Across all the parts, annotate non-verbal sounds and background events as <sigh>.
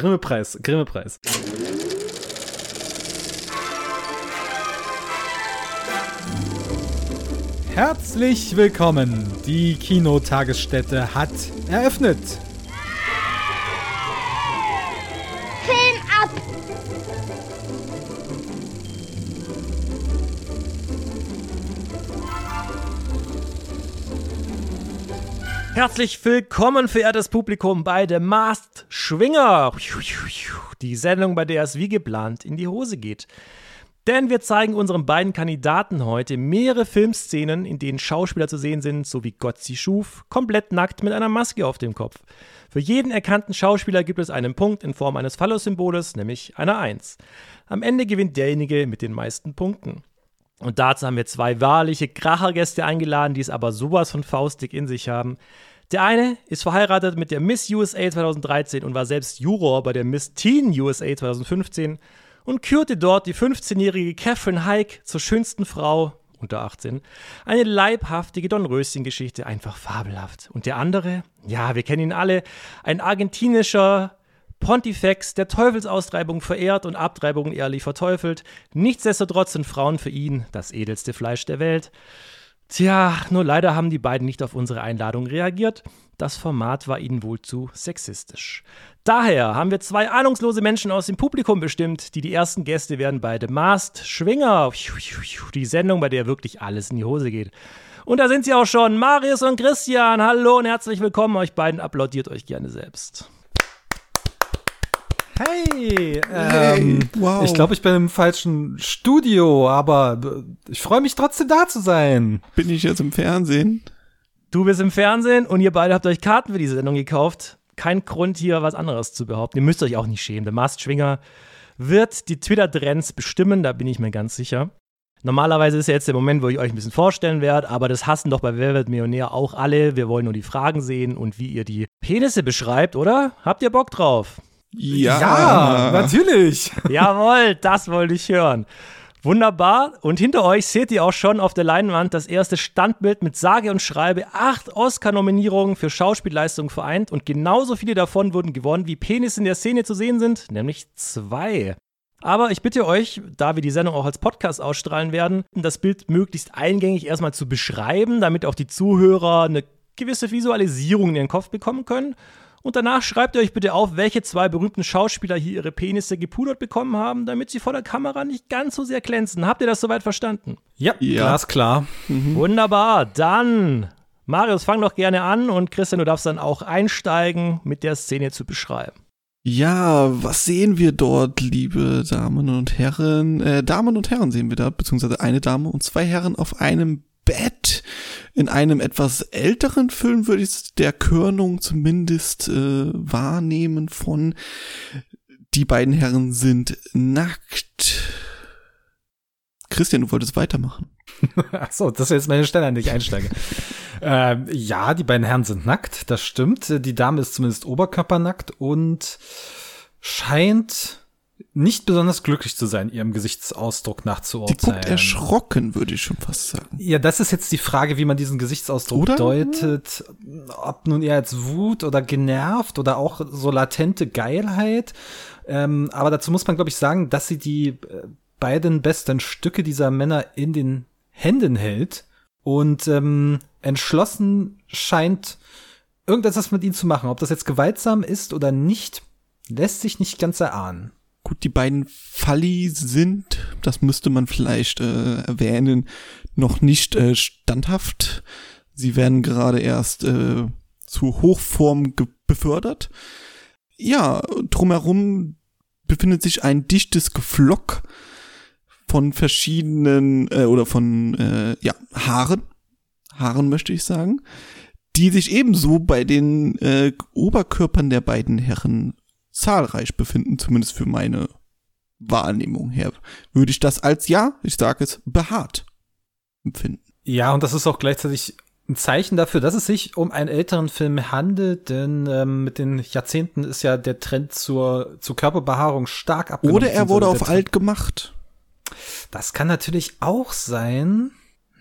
Grimme-Preis, Grimme-Preis. Herzlich willkommen. Die Kinotagesstätte hat eröffnet. Herzlich willkommen, verehrtes Publikum, bei The Masked Schwinger. Die Sendung, bei der es wie geplant in die Hose geht. Denn wir zeigen unseren beiden Kandidaten heute mehrere Filmszenen, in denen Schauspieler zu sehen sind, so wie Gott sie schuf, komplett nackt mit einer Maske auf dem Kopf. Für jeden erkannten Schauspieler gibt es einen Punkt in Form eines Phallus-Symboles, nämlich einer 1. Am Ende gewinnt derjenige mit den meisten Punkten. Und dazu haben wir zwei wahrliche Krachergäste eingeladen, die es aber sowas von faustig in sich haben. Der eine ist verheiratet mit der Miss USA 2013 und war selbst Juror bei der Miss Teen USA 2015 und kürte dort die 15-jährige Catherine Heike zur schönsten Frau unter 18. Eine leibhaftige Dornröschen-Geschichte, einfach fabelhaft. Und der andere, ja, wir kennen ihn alle, ein argentinischer Pontifex, der Teufelsaustreibung verehrt und Abtreibungen ehrlich verteufelt. Nichtsdestotrotz sind Frauen für ihn das edelste Fleisch der Welt. Tja, nur leider haben die beiden nicht auf unsere Einladung reagiert. Das Format war ihnen wohl zu sexistisch. Daher haben wir zwei ahnungslose Menschen aus dem Publikum bestimmt, die die ersten Gäste werden bei The Masked Schwinger. Die Sendung, bei der wirklich alles in die Hose geht. Und da sind sie auch schon, Marius und Christian. Hallo und herzlich willkommen. Euch beiden applaudiert euch gerne selbst. Hey, ähm, wow. ich glaube, ich bin im falschen Studio, aber ich freue mich trotzdem da zu sein. Bin ich jetzt im Fernsehen? Du bist im Fernsehen und ihr beide habt euch Karten für diese Sendung gekauft. Kein Grund hier was anderes zu behaupten. Ihr müsst euch auch nicht schämen. Der Mast Schwinger wird die Twitter-Trends bestimmen, da bin ich mir ganz sicher. Normalerweise ist ja jetzt der Moment, wo ich euch ein bisschen vorstellen werde, aber das hassen doch bei Wer wird Millionär auch alle. Wir wollen nur die Fragen sehen und wie ihr die Penisse beschreibt, oder? Habt ihr Bock drauf? Ja, ja natürlich. <laughs> Jawohl, das wollte ich hören. Wunderbar. Und hinter euch seht ihr auch schon auf der Leinwand das erste Standbild mit sage und schreibe acht Oscar-Nominierungen für Schauspielleistung vereint und genauso viele davon wurden gewonnen, wie Penis in der Szene zu sehen sind, nämlich zwei. Aber ich bitte euch, da wir die Sendung auch als Podcast ausstrahlen werden, das Bild möglichst eingängig erstmal zu beschreiben, damit auch die Zuhörer eine gewisse Visualisierung in ihren Kopf bekommen können. Und danach schreibt ihr euch bitte auf, welche zwei berühmten Schauspieler hier ihre Penisse gepudert bekommen haben, damit sie vor der Kamera nicht ganz so sehr glänzen. Habt ihr das soweit verstanden? Ja, ja. klar. Mhm. Wunderbar. Dann, Marius, fang doch gerne an und Christian, du darfst dann auch einsteigen, mit der Szene zu beschreiben. Ja, was sehen wir dort, liebe Damen und Herren? Äh, Damen und Herren sehen wir da, beziehungsweise eine Dame und zwei Herren auf einem Bett. In einem etwas älteren Film würde ich der Körnung zumindest äh, wahrnehmen von die beiden Herren sind nackt. Christian, du wolltest weitermachen. <laughs> Ach so, das ist jetzt meine Stelle, an die ich einsteige. ähm, ja, die beiden Herren sind nackt, das stimmt. Die Dame ist zumindest oberkörpernackt und scheint nicht besonders glücklich zu sein, ihrem Gesichtsausdruck nachzuurteilen. Die guckt erschrocken, würde ich schon fast sagen. Ja, das ist jetzt die Frage, wie man diesen Gesichtsausdruck oder? deutet. Ob nun eher als Wut oder genervt oder auch so latente Geilheit. Ähm, aber dazu muss man, glaube ich, sagen, dass sie die äh, beiden besten Stücke dieser Männer in den Händen hält und ähm, entschlossen scheint, irgendetwas mit ihnen zu machen. Ob das jetzt gewaltsam ist oder nicht, lässt sich nicht ganz erahnen. Gut, die beiden Falli sind, das müsste man vielleicht äh, erwähnen, noch nicht äh, standhaft. Sie werden gerade erst äh, zu Hochform befördert. Ja, drumherum befindet sich ein dichtes Geflock von verschiedenen äh, oder von äh, ja, Haaren, Haaren möchte ich sagen, die sich ebenso bei den äh, Oberkörpern der beiden Herren zahlreich befinden, zumindest für meine Wahrnehmung her, würde ich das als ja, ich sage es, behaart empfinden. Ja, und das ist auch gleichzeitig ein Zeichen dafür, dass es sich um einen älteren Film handelt, denn ähm, mit den Jahrzehnten ist ja der Trend zur, zur Körperbehaarung stark abgenommen. Oder er wurde auf alt gemacht. Das kann natürlich auch sein.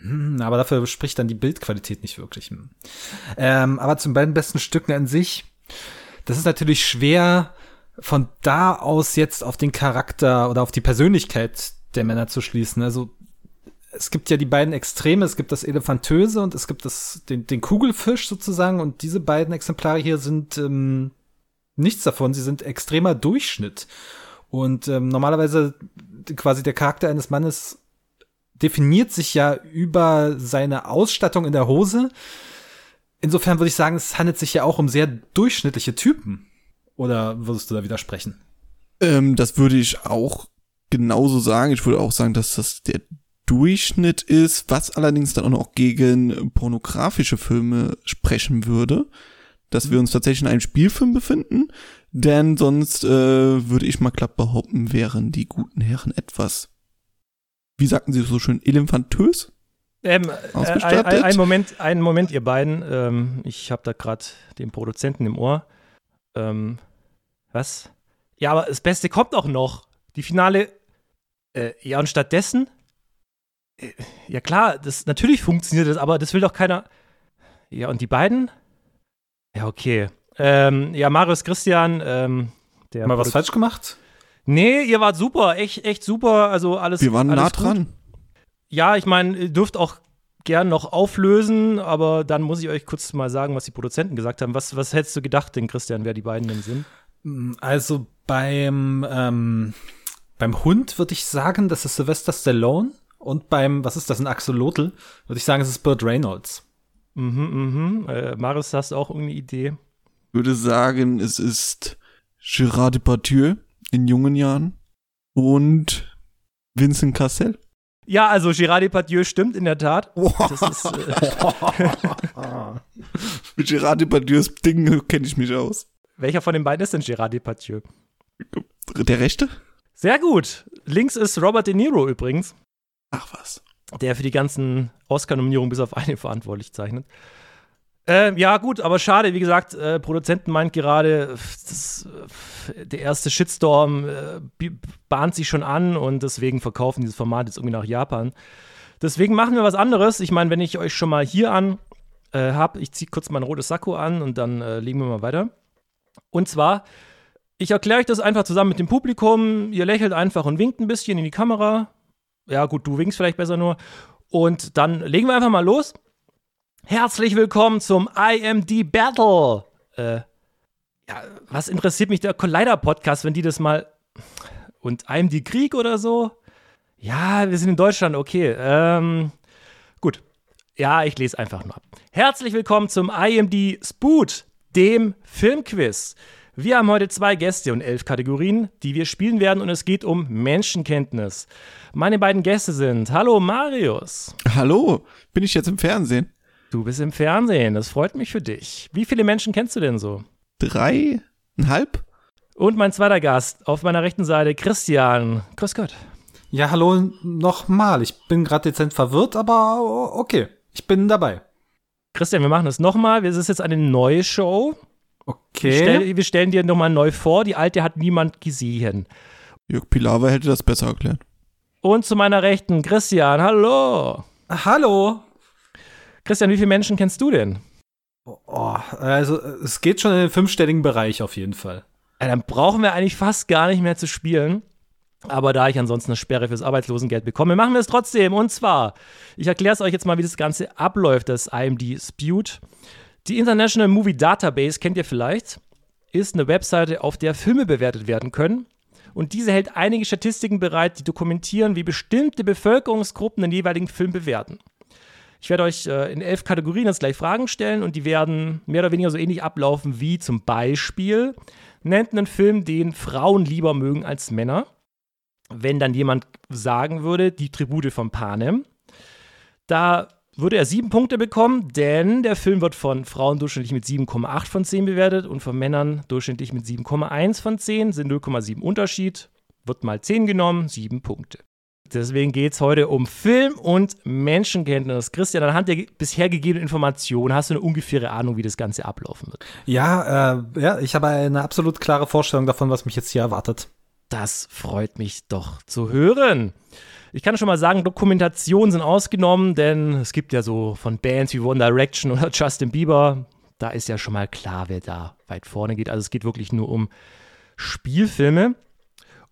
Hm, aber dafür spricht dann die Bildqualität nicht wirklich. Hm. Ähm, aber zu beiden besten Stücken an sich, das ist natürlich schwer von da aus jetzt auf den Charakter oder auf die Persönlichkeit der Männer zu schließen. Also es gibt ja die beiden Extreme, es gibt das Elefantöse und es gibt das, den, den Kugelfisch sozusagen und diese beiden Exemplare hier sind ähm, nichts davon, sie sind extremer Durchschnitt. Und ähm, normalerweise quasi der Charakter eines Mannes definiert sich ja über seine Ausstattung in der Hose. Insofern würde ich sagen, es handelt sich ja auch um sehr durchschnittliche Typen. Oder würdest du da widersprechen? Ähm, das würde ich auch genauso sagen. Ich würde auch sagen, dass das der Durchschnitt ist, was allerdings dann auch noch gegen pornografische Filme sprechen würde, dass wir uns tatsächlich in einem Spielfilm befinden, denn sonst äh, würde ich mal glatt behaupten, wären die guten Herren etwas, wie sagten sie so schön, elefantös? Ähm, äh, ein, ein, Moment, einen Moment, ihr beiden. Ähm, ich habe da gerade den Produzenten im Ohr. Ähm, was? Ja, aber das Beste kommt auch noch. Die Finale. Äh, ja, und stattdessen äh, ja klar, das natürlich funktioniert das, aber das will doch keiner. Ja, und die beiden? Ja, okay. Ähm, ja, Marius Christian, ähm, der. Mal was falsch gemacht? Nee, ihr wart super, echt, echt super. Also alles. Wir waren alles nah gut. dran. Ja, ich meine, ihr dürft auch gern noch auflösen, aber dann muss ich euch kurz mal sagen, was die Produzenten gesagt haben. Was, was hättest du gedacht denn, Christian, wer die beiden denn sind? Also beim, ähm, beim Hund würde ich sagen, das ist Sylvester Stallone. Und beim, was ist das, ein Axolotl, würde ich sagen, es ist Burt Reynolds. Mhm, mhm. Äh, Marius, hast du auch irgendeine Idee? Ich würde sagen, es ist Gérard Depardieu in jungen Jahren und Vincent Cassel. Ja, also Gérard Depardieu stimmt in der Tat. Das ist, äh, <laughs> Mit Gérard Depardieus Ding kenne ich mich aus. Welcher von den beiden ist denn Gérard Depardieu? Der Rechte? Sehr gut. Links ist Robert De Niro übrigens, Ach was. der für die ganzen Oscar-Nominierungen bis auf eine <laughs> verantwortlich zeichnet. Ähm, ja, gut, aber schade, wie gesagt, äh, Produzenten meint gerade, das, äh, der erste Shitstorm äh, bahnt sich schon an und deswegen verkaufen dieses Format jetzt irgendwie nach Japan. Deswegen machen wir was anderes. Ich meine, wenn ich euch schon mal hier an äh, habe, ich ziehe kurz mein rotes Sakko an und dann äh, legen wir mal weiter. Und zwar, ich erkläre euch das einfach zusammen mit dem Publikum. Ihr lächelt einfach und winkt ein bisschen in die Kamera. Ja, gut, du winkst vielleicht besser nur. Und dann legen wir einfach mal los. Herzlich willkommen zum IMD Battle. Äh, ja, was interessiert mich der Collider-Podcast, wenn die das mal. Und IMD Krieg oder so? Ja, wir sind in Deutschland, okay. Ähm, gut. Ja, ich lese einfach ab. Herzlich willkommen zum IMD Spoot, dem Filmquiz. Wir haben heute zwei Gäste und elf Kategorien, die wir spielen werden und es geht um Menschenkenntnis. Meine beiden Gäste sind, hallo Marius. Hallo, bin ich jetzt im Fernsehen? Du bist im Fernsehen, das freut mich für dich. Wie viele Menschen kennst du denn so? Dreieinhalb? Und mein zweiter Gast auf meiner rechten Seite, Christian. Grüß Gott. Ja, hallo nochmal. Ich bin gerade dezent verwirrt, aber okay. Ich bin dabei. Christian, wir machen das nochmal. Es ist jetzt eine neue Show. Wir, Okay. stell, wir stellen dir nochmal neu vor. Die alte hat niemand gesehen. Jörg Pilawa hätte das besser erklärt. Und zu meiner Rechten, Christian. Hallo. Hallo. Christian, wie viele Menschen kennst du denn? Oh, also es geht schon in den fünfstelligen Bereich auf jeden Fall. Ja, dann brauchen wir eigentlich fast gar nicht mehr zu spielen. Aber da ich ansonsten eine Sperre fürs Arbeitslosengeld bekomme, machen wir es trotzdem. Und zwar, ich erkläre es euch jetzt mal, wie das Ganze abläuft, das IMD Spute. Die International Movie Database kennt ihr vielleicht, ist eine Webseite, auf der Filme bewertet werden können. Und diese hält einige Statistiken bereit, die dokumentieren, wie bestimmte Bevölkerungsgruppen den jeweiligen Film bewerten. Ich werde euch äh, in elf Kategorien jetzt gleich Fragen stellen und die werden mehr oder weniger so ähnlich ablaufen wie zum Beispiel, nennt einen Film, den Frauen lieber mögen als Männer. Wenn dann jemand sagen würde, die Tribute von Panem, da würde er sieben Punkte bekommen, denn der Film wird von Frauen durchschnittlich mit 7,8 von 10 bewertet und von Männern durchschnittlich mit 7,1 von 10, sind 0,7 Unterschied, wird mal 10 genommen, sieben Punkte. Deswegen geht es heute um Film und Menschenkenntnis. Christian, anhand der bisher gegebenen Informationen hast du eine ungefähre Ahnung, wie das Ganze ablaufen wird. Ja, äh, ja, ich habe eine absolut klare Vorstellung davon, was mich jetzt hier erwartet. Das freut mich doch zu hören. Ich kann schon mal sagen, Dokumentationen sind ausgenommen, denn es gibt ja so von Bands wie One Direction oder <laughs> Justin Bieber, da ist ja schon mal klar, wer da weit vorne geht. Also es geht wirklich nur um Spielfilme.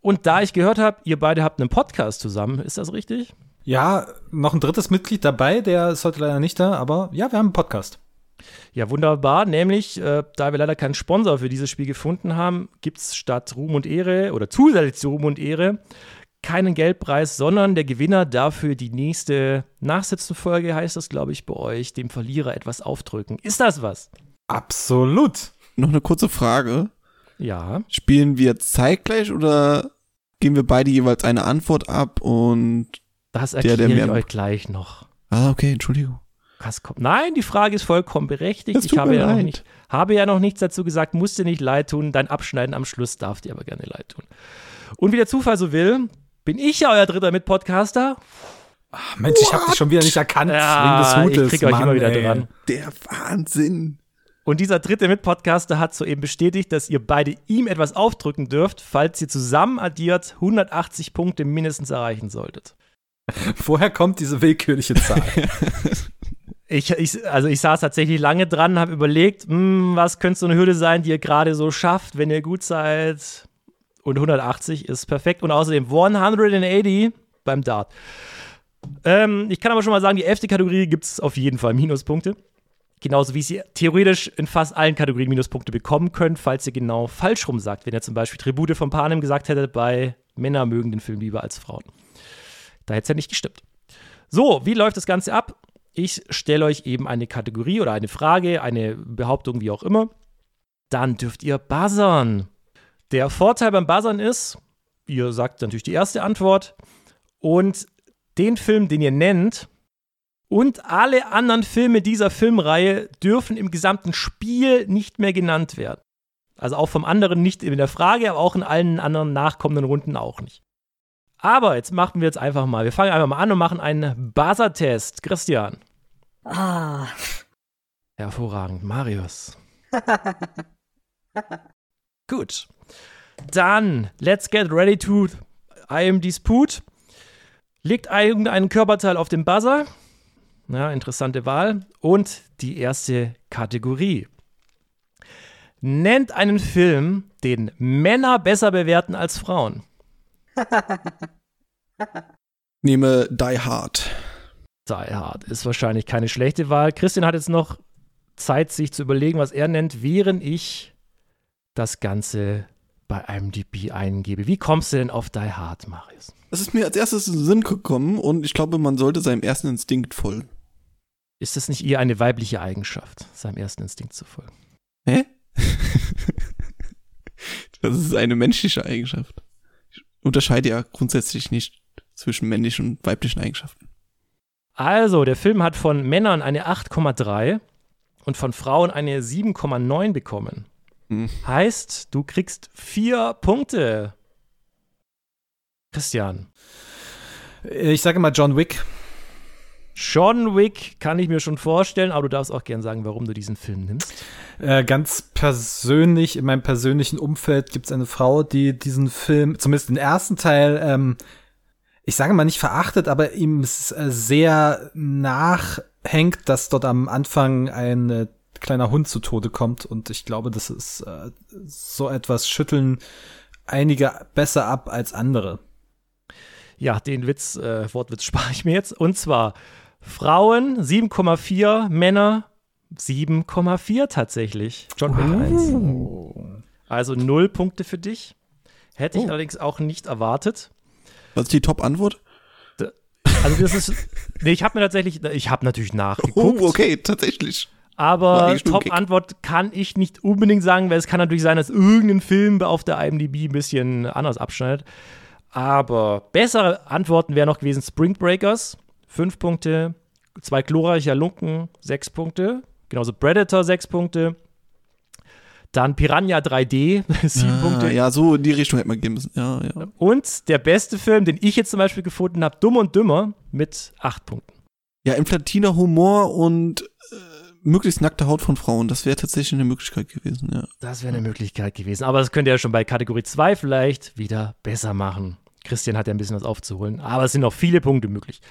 Und da ich gehört habe, ihr beide habt einen Podcast zusammen, ist das richtig? Ja, noch ein drittes Mitglied dabei, der ist heute leider nicht da, aber ja, wir haben einen Podcast. Ja, wunderbar. Nämlich, äh, da wir leider keinen Sponsor für dieses Spiel gefunden haben, gibt es statt Ruhm und Ehre oder zusätzlich zu Ruhm und Ehre keinen Geldpreis, sondern der Gewinner dafür die nächste Nachsitzenfolge, heißt das, glaube ich, bei euch, dem Verlierer etwas aufdrücken. Ist das was? Absolut. Noch eine kurze Frage. Ja. Spielen wir zeitgleich oder geben wir beide jeweils eine Antwort ab und Das Der, erkläre der ich euch gleich noch. Ah, okay, Entschuldigung. Was kommt? Nein, die Frage ist vollkommen berechtigt. Ich habe mir ja, nicht, habe ja noch nichts dazu gesagt, muss dir nicht leid tun. Dein Abschneiden am Schluss darf dir aber gerne leid tun. Und wie der Zufall so will, bin ich ja euer dritter Mitpodcaster. Ach, Mensch, ich habe dich schon wieder nicht erkannt Ja, wegen des Hutes. ich krieg euch Mann, immer wieder ey. dran. Der Wahnsinn. Und dieser dritte Mitpodcaster hat soeben bestätigt, dass ihr beide ihm etwas aufdrücken dürft, falls ihr zusammen addiert 180 Punkte mindestens erreichen solltet. Woher kommt diese willkürliche Zahl? <laughs> Ich, ich, also ich saß tatsächlich lange dran, habe überlegt, hm, was könnte so eine Hürde sein, die ihr gerade so schafft, wenn ihr gut seid. Und 180 ist perfekt. Und außerdem 180 beim Dart. Ähm, ich kann aber schon mal sagen, die elfte Kategorie gibt es auf jeden Fall Minuspunkte. Genauso wie ihr theoretisch in fast allen Kategorien Minuspunkte bekommen könnt, falls ihr genau falsch rum sagt. Wenn ihr zum Beispiel Tribute von Panem gesagt hättet, bei Männer mögen den Film lieber als Frauen. Da hätte es ja nicht gestimmt. So, wie läuft das Ganze ab? Ich stelle euch eben eine Kategorie oder eine Frage, eine Behauptung, wie auch immer. Dann dürft ihr buzzern. Der Vorteil beim Buzzern ist, ihr sagt natürlich die erste Antwort und den Film, den ihr nennt, und alle anderen Filme dieser Filmreihe dürfen im gesamten Spiel nicht mehr genannt werden. Also auch vom anderen nicht in der Frage, aber auch in allen anderen nachkommenden Runden auch nicht. Aber jetzt machen wir jetzt einfach mal. Wir fangen einfach mal an und machen einen Buzzer-Test. Christian. Ah, Hervorragend. Marius. <laughs> Gut. Dann, let's get ready to I am Dispute. Legt irgendeinen Körperteil auf den Buzzer. Ja, interessante Wahl. Und die erste Kategorie. Nennt einen Film, den Männer besser bewerten als Frauen. Nehme Die Hard. Die Hard ist wahrscheinlich keine schlechte Wahl. Christian hat jetzt noch Zeit, sich zu überlegen, was er nennt, während ich das Ganze bei IMDb eingebe. Wie kommst du denn auf Die Hard, Marius? Das ist mir als erstes in den Sinn gekommen und ich glaube, man sollte seinem ersten Instinkt folgen. Ist das nicht eher eine weibliche Eigenschaft, seinem ersten Instinkt zu folgen? Hä? <laughs> das ist eine menschliche Eigenschaft. Ich unterscheide ja grundsätzlich nicht zwischen männlichen und weiblichen Eigenschaften. Also, der Film hat von Männern eine 8,3 und von Frauen eine 7,9 bekommen. Hm. Heißt, du kriegst vier Punkte. Christian. Ich sage mal John Wick. John Wick kann ich mir schon vorstellen, aber du darfst auch gern sagen, warum du diesen Film nimmst. Äh, ganz persönlich, in meinem persönlichen Umfeld gibt es eine Frau, die diesen Film, zumindest den ersten Teil, ähm, ich sage mal nicht verachtet, aber ihm äh, sehr nachhängt, dass dort am Anfang ein äh, kleiner Hund zu Tode kommt. Und ich glaube, das ist äh, so etwas schütteln einige besser ab als andere. Ja, den Witz, äh, Wortwitz <laughs> spare ich mir jetzt. Und zwar Frauen 7,4, Männer 7,4 tatsächlich. John Wick 1. Also null Punkte für dich. Hätte ich Oh. allerdings auch nicht erwartet. Was ist die Top-Antwort? Also das ist, nee, ich habe mir tatsächlich, ich habe natürlich Oh, nachgeguckt. okay, tatsächlich. Aber. Top-Antwort kann ich nicht unbedingt sagen, weil es kann natürlich sein, dass irgendein Film auf der IMDb ein bisschen anders abschneidet. Aber bessere Antworten wären noch gewesen Spring Breakers, 5 Punkte, zwei glorreicher Lunken, 6 Punkte, genauso Predator, 6 Punkte. Dann Piranha 3D, 7 <laughs> Ah, Punkte. ja, so in die Richtung hätte man gehen müssen. Ja, ja. Und der beste Film, den ich jetzt zum Beispiel gefunden habe, Dumm und Dümmer, mit 8 Punkten. Ja, inflatiner Humor und äh, möglichst nackte Haut von Frauen. Das wäre tatsächlich eine Möglichkeit gewesen, ja. Das wäre eine Möglichkeit gewesen. Aber das könnt ihr ja schon bei Kategorie 2 vielleicht wieder besser machen. Christian hat ja ein bisschen was aufzuholen. Aber es sind noch viele Punkte möglich.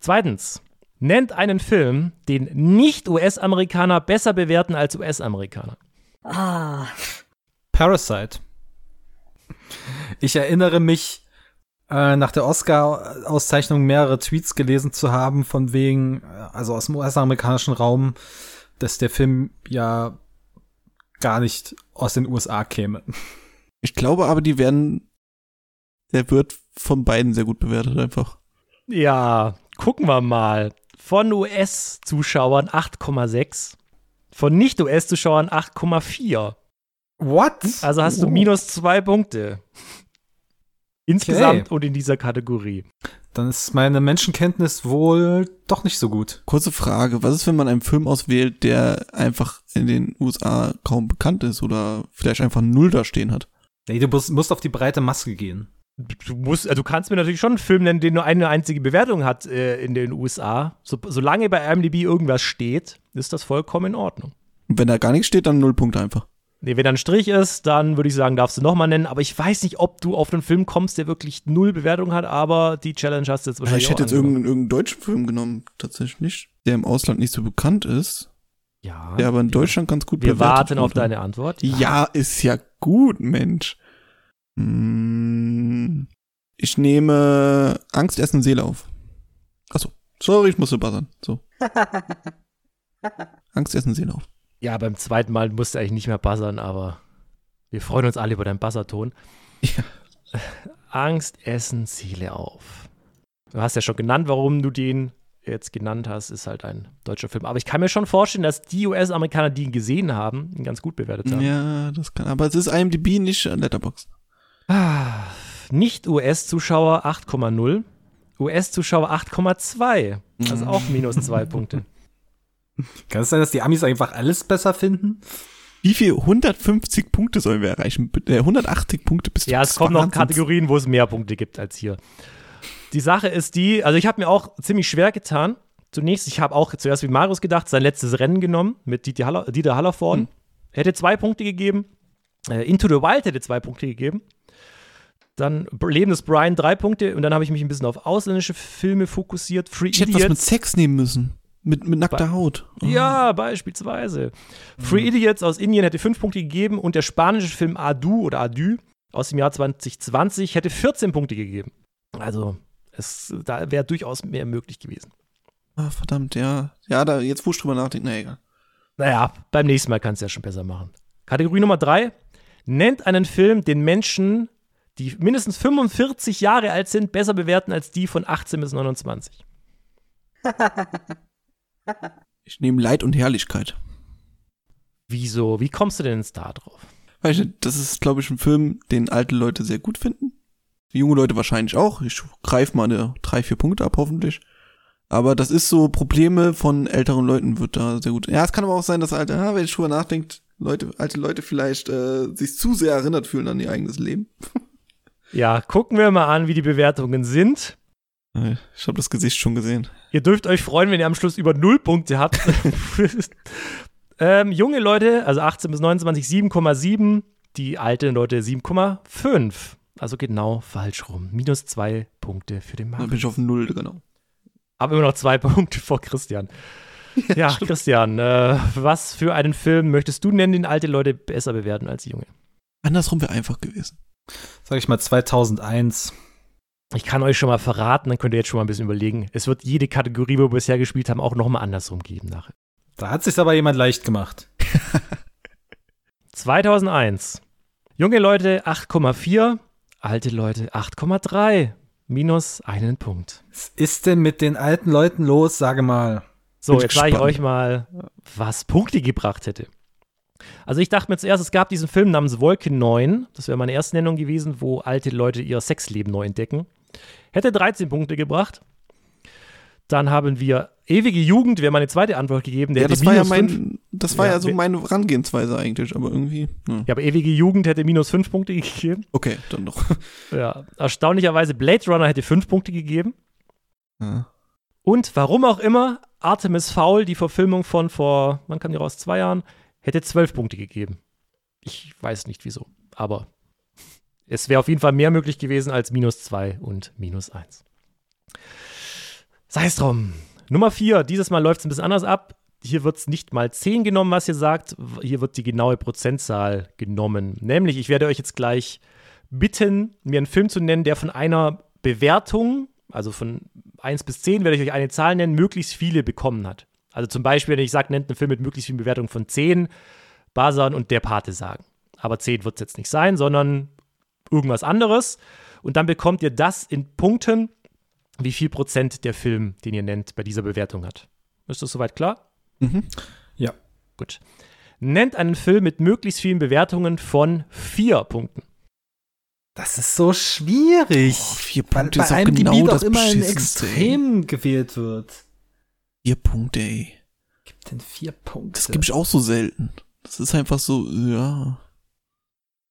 Zweitens, nennt einen Film, den Nicht-US-Amerikaner besser bewerten als US-Amerikaner. Ah, Parasite. Ich erinnere mich, äh, nach der Oscar-Auszeichnung mehrere Tweets gelesen zu haben, von wegen, äh, also aus dem US-amerikanischen Raum, dass der Film ja gar nicht aus den USA käme. Ich glaube aber, die werden, der wird von beiden sehr gut bewertet einfach. Ja, gucken wir mal. Von US-Zuschauern 8,6. Von Nicht-US-Zuschauern 8,4. What? Also hast du Oh. minus zwei Punkte. Insgesamt und in dieser Kategorie. Dann ist meine Menschenkenntnis wohl doch nicht so gut. Kurze Frage, was ist, wenn man einen Film auswählt, der einfach in den USA kaum bekannt ist oder vielleicht einfach null da stehen hat? Nee, du musst, musst auf die breite Masse gehen. Du, musst, also du kannst mir natürlich schon einen Film nennen, der nur eine einzige Bewertung hat äh, in den USA. So, solange bei IMDb irgendwas steht, ist das vollkommen in Ordnung. Und wenn da gar nichts steht, dann null Punkte einfach. Nee, wenn da ein Strich ist, dann würde ich sagen, darfst du nochmal nennen. Aber ich weiß nicht, ob du auf einen Film kommst, der wirklich null Bewertung hat, aber die Challenge hast du jetzt wahrscheinlich ich hätte auch jetzt irgendeinen, irgendeinen deutschen Film genommen, tatsächlich nicht. Der im Ausland nicht so bekannt ist, Ja, der aber in Deutschland ganz gut wir bewertet warten auf wurde. deine Antwort. Ja, ist ja gut, Mensch. Hm, Ich nehme Angst, Essen, Seele auf. Achso, sorry, ich musste buzzern. So. <laughs> Angst, Essen, Seele auf. Ja, beim zweiten Mal musst du eigentlich nicht mehr buzzern, aber wir freuen uns alle über deinen Buzzerton. Ja. Angst, Essen, Ziele auf. Du hast ja schon genannt, warum du den jetzt genannt hast, ist halt ein deutscher Film. Aber ich kann mir schon vorstellen, dass die US-Amerikaner, die ihn gesehen haben, ihn ganz gut bewertet haben. Ja, das kann. Aber es ist IMDb, nicht Letterboxd. Ah, Nicht-US-Zuschauer 8,0, US-Zuschauer 8,2. Also auch minus zwei <laughs> Punkte. Kann es sein, dass die Amis einfach alles besser finden? Wie viel? 150 Punkte sollen wir erreichen? Äh, 180 Punkte bis Ja, es kommen noch Kategorien, wo es mehr Punkte gibt als hier. Die Sache ist die, also ich habe mir auch ziemlich schwer getan. Zunächst, ich habe auch zuerst wie Marius gedacht, sein letztes Rennen genommen mit Dieter, Haller, Dieter Hallervorn. Hätte zwei Punkte gegeben. Äh, Into the Wild hätte zwei Punkte gegeben. Dann Leben des Brian drei Punkte. Und dann habe ich mich ein bisschen auf ausländische Filme fokussiert. Free Ich hätte was mit Idiots. Sex nehmen müssen. Mit, mit nackter Haut. Ja, beispielsweise. Free Idiots aus Indien hätte fünf Punkte gegeben und der spanische Film Adu oder Adu aus dem Jahr 2020 hätte 14 Punkte gegeben. Also, es, da wäre durchaus mehr möglich gewesen. Ah, verdammt, ja. Ja, da, jetzt ich drüber nachdenke, na egal. Naja, beim nächsten Mal kannst du ja schon besser machen. Kategorie Nummer drei. Nennt einen Film, den Menschen, die mindestens 45 Jahre alt sind, besser bewerten als die von 18 bis 29. <laughs> Ich nehme Leid und Herrlichkeit. Wieso? Wie kommst du denn jetzt da drauf? Weißt du, das ist, glaube ich, ein Film, den alte Leute sehr gut finden. Junge Leute wahrscheinlich auch. Ich greife mal eine drei, vier Punkte ab, hoffentlich. Aber das ist so, Probleme von älteren Leuten wird da sehr gut. Ja, es kann aber auch sein, dass alte, ja, wenn ich drüber nachdenkt, Leute, alte Leute vielleicht äh, sich zu sehr erinnert fühlen an ihr eigenes Leben. <laughs> Ja, gucken wir mal an, wie die Bewertungen sind. Äh, Ich habe das Gesicht schon gesehen. Ihr dürft euch freuen, wenn ihr am Schluss über null Punkte habt. <laughs> ähm, junge Leute, also 18 bis 29, 7,7. Die alten Leute 7,5. Also genau falsch rum. Minus zwei Punkte für den Da Mann. bin ich auf Null, genau. Aber immer noch zwei <laughs> Punkte vor Christian. Ja, <laughs> Christian, äh, was für einen Film möchtest du nennen, den alte Leute besser bewerten als junge? Andersrum wäre einfach gewesen. Sag ich mal 2001. Ich kann euch schon mal verraten, dann könnt ihr jetzt schon mal ein bisschen überlegen. Es wird jede Kategorie, wo wir bisher gespielt haben, auch nochmal andersrum geben nachher. Da hat sich aber jemand leicht gemacht. <laughs> 2001. Junge Leute 8,4, alte Leute 8,3. Minus einen Punkt. Was ist denn mit den alten Leuten los? Sage mal. So, Bin jetzt sage ich euch mal, was Punkte gebracht hätte. Also ich dachte mir zuerst, es gab diesen Film namens Wolke 9, das wäre meine erste Nennung gewesen, wo alte Leute ihr Sexleben neu entdecken. Hätte 13 Punkte gebracht. Dann haben wir Ewige Jugend, wäre meine zweite Antwort gegeben. Der Ja, das war ja mein, das war Ja, ja, so meine Herangehensweise eigentlich, aber irgendwie, ja. Ja, aber Ewige Jugend hätte minus 5 Punkte <laughs> gegeben. Okay, dann doch. Ja, erstaunlicherweise Blade Runner hätte 5 Punkte gegeben. Ja. Und warum auch immer, Artemis Fowl, die Verfilmung von vor, wann kam die raus? Zwei Jahren, hätte 12 Punkte gegeben. Ich weiß nicht wieso, aber es wäre auf jeden Fall mehr möglich gewesen als minus 2 und minus 1. Sei es drum. Nummer 4, dieses Mal läuft es ein bisschen anders ab. Hier wird es nicht mal 10 genommen, was ihr sagt. Hier wird die genaue Prozentzahl genommen. Nämlich, ich werde euch jetzt gleich bitten, mir einen Film zu nennen, der von einer Bewertung, also von 1 bis 10 werde ich euch eine Zahl nennen, möglichst viele bekommen hat. Also zum Beispiel, wenn ich sage, nennt einen Film mit möglichst vielen Bewertungen von 10, Basan und Der Pate sagen. Aber 10 wird es jetzt nicht sein, sondern irgendwas anderes. Und dann bekommt ihr das in Punkten, wie viel Prozent der Film, den ihr nennt, bei dieser Bewertung hat. Ist das soweit klar? Mhm. Ja. Gut. Nennt einen Film mit möglichst vielen Bewertungen von vier Punkten. Das ist so schwierig. Oh, vier weil Punkte bei ist auch einem genau DB doch das immer ey. Extrem gewählt wird. Vier Punkte, ey. Gibt denn vier Punkte? Das gebe ich auch so selten. Das ist einfach so, ja.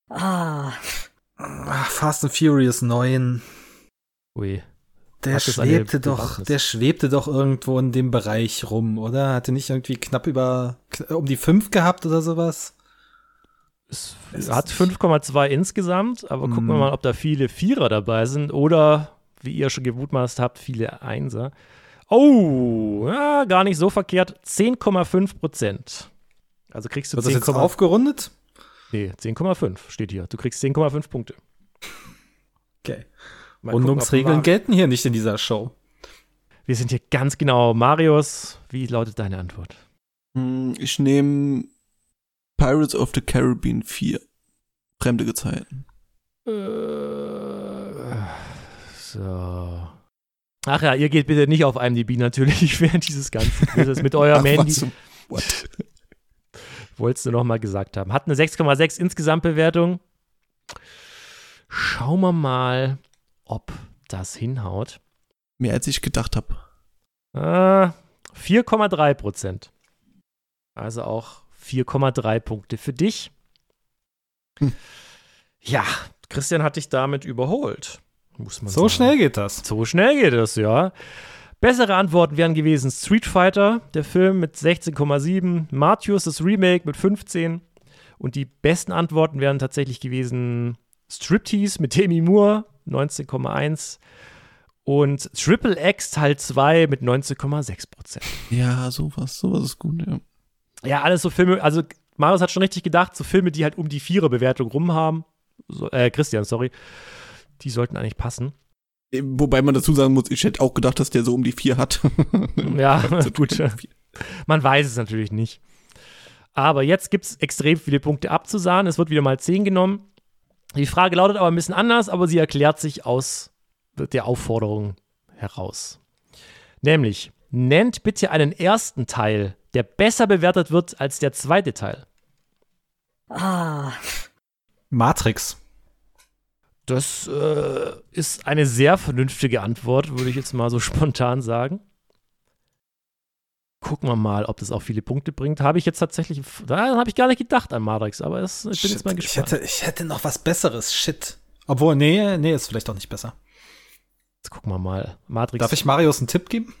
Ah, Fast and Furious 9. Ui. Der das schwebte doch, Bewandtnis? der schwebte doch irgendwo in dem Bereich rum, oder? Hatte nicht irgendwie knapp über kn- um die 5 gehabt oder sowas? Es Es hat nicht- 5,2 insgesamt, aber gucken wir Mhm. mal, ob da viele Vierer dabei sind oder, wie ihr schon gemutmaßt habt, viele Einser. Oh, ja, gar nicht so verkehrt. 10,5 Prozent. Also kriegst du Wird das 10, jetzt aufgerundet? Nee, 10,5 steht hier. Du kriegst 10,5 Punkte. Okay. Mal gucken, Rundungsregeln Mar- gelten hier nicht in dieser Show. Wir sind hier ganz genau. Marius, wie lautet deine Antwort? Hm, Ich nehme Pirates of the Caribbean 4. Fremde Gezeiten. Äh, so. Ach ja, ihr geht bitte nicht auf IMDb natürlich <laughs> während dieses ganzen Quizzes mit <laughs> eurem Ach, Handy. was? Wolltest du noch mal gesagt haben. Hat eine 6,6 Insgesamtbewertung. Schauen wir mal, ob das hinhaut. Mehr als ich gedacht habe. Ah, 4,3 Prozent. Also auch 4,3 Punkte für dich. Hm. Ja, Christian hat dich damit überholt. Muss man So sagen. schnell geht das. So schnell geht es, ja. Bessere Antworten wären gewesen Street Fighter, der Film mit 16,7, Martius, das Remake mit 15 und die besten Antworten wären tatsächlich gewesen Striptease mit Demi Moore, 19,1 und Triple X Teil 2 mit 19,6 Prozent. Ja, sowas, sowas ist gut, ja. Ja, alles so Filme, also Marius hat schon richtig gedacht, so Filme, die halt um die Vierer-Bewertung rum haben, so, äh, Christian, sorry, die sollten eigentlich passen. Wobei man dazu sagen muss, ich hätte auch gedacht, dass der so um die vier hat. <laughs> Ja, <laughs> gut. <laughs> Man weiß es natürlich nicht. Aber jetzt gibt es extrem viele Punkte abzusahnen. Es wird wieder mal 10 genommen. Die Frage lautet aber ein bisschen anders, aber sie erklärt sich aus der Aufforderung heraus. Nämlich, nennt bitte einen ersten Teil, der besser bewertet wird als der zweite Teil. ah, Matrix. Das äh, ist eine sehr vernünftige Antwort, würde ich jetzt mal so <laughs> spontan sagen. Gucken wir mal, ob das auch viele Punkte bringt. Habe ich jetzt tatsächlich, da habe ich gar nicht gedacht an Matrix, aber es, ich bin jetzt mal Shit, ich, gespannt. hätte, ich hätte noch was Besseres. Shit. Obwohl, nee, nee, ist vielleicht auch nicht besser. Jetzt gucken wir mal. Matrix. Darf ich Marius einen Tipp geben?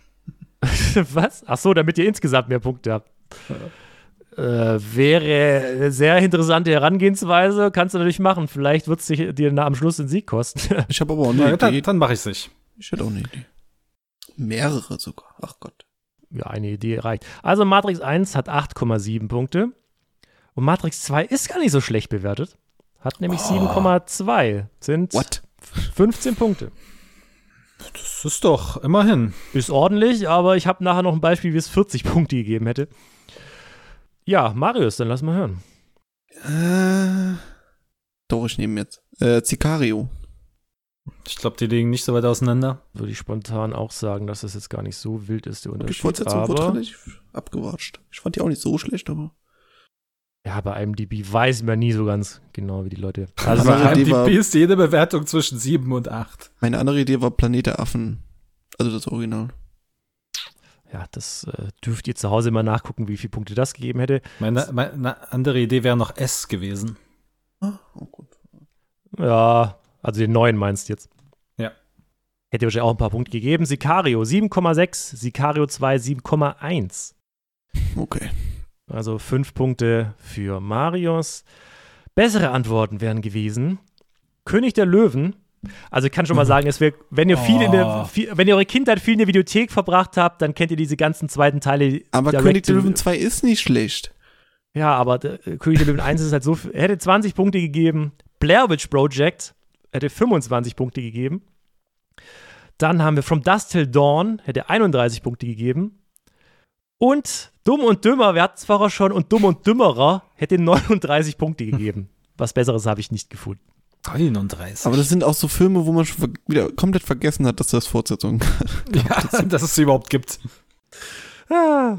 <laughs> Was? Ach so, damit ihr insgesamt mehr Punkte habt. Äh, wäre eine sehr interessante Herangehensweise. Kannst du natürlich machen. Vielleicht wird es dir nach am Schluss den Sieg kosten. <laughs> Ich habe aber auch eine Na, dann Idee. dann mache ich es nicht. Ich hätte auch eine Idee. Mehrere sogar. Ach Gott. ja, eine Idee reicht. Also Matrix 1 hat 8,7 Punkte. Und Matrix 2 ist gar nicht so schlecht bewertet. Hat nämlich 7,2. Sind What? 15 Punkte. Das ist doch immerhin. Ist ordentlich, aber ich habe nachher noch ein Beispiel, wie es 40 Punkte gegeben hätte. Ja, Marius, dann lass mal hören. Äh, doch, ich nehme jetzt. Äh, Sicario. Ich glaube, die liegen nicht so weit auseinander. Würde ich spontan auch sagen, dass das jetzt gar nicht so wild ist, der Ich Unterschied. wollte jetzt so wurde aber relativ abgewatscht. Ich fand die auch nicht so schlecht, aber. ja, bei IMDb weiß man nie so ganz genau, wie die Leute. <laughs> Also, Aber Aber die war- IMDb ist jede Bewertung zwischen 7 und 8. Meine andere Idee war Planet der Affen. Also das Original. Ja, das äh, dürft ihr zu Hause mal nachgucken, wie viele Punkte das gegeben hätte. Meine, meine andere Idee wäre noch S gewesen. Ah, oh gut. Ja, also den neuen meinst du jetzt. Ja. Hätte wahrscheinlich auch ein paar Punkte gegeben. Sicario 7,6, Sicario 2 7,1. Okay. Also fünf Punkte für Marius. Bessere Antworten wären gewesen: König der Löwen. Also ich kann schon mal sagen, es wär, wenn ihr viel in der, Oh. viel, wenn ihr eure Kindheit viel in der Videothek verbracht habt, dann kennt ihr diese ganzen zweiten Teile. Aber König der Löwen 2 ist nicht schlecht. Ja, aber der, äh, König der Löwen 1 ist halt so, viel- hätte 20 Punkte gegeben. Blair Witch Project hätte 25 Punkte gegeben. Dann haben wir From Dust Till Dawn, hätte 31 Punkte gegeben. Und Dumm und Dümmer, wir hatten es vorher schon, und Dumm und Dümmerer hätte 39 Punkte gegeben. <laughs> Was Besseres habe ich nicht gefunden. 39. Aber das sind auch so Filme, wo man schon wieder komplett vergessen hat, dass das Fortsetzungen <laughs> <laughs> ja, dass es sie überhaupt gibt. Ah.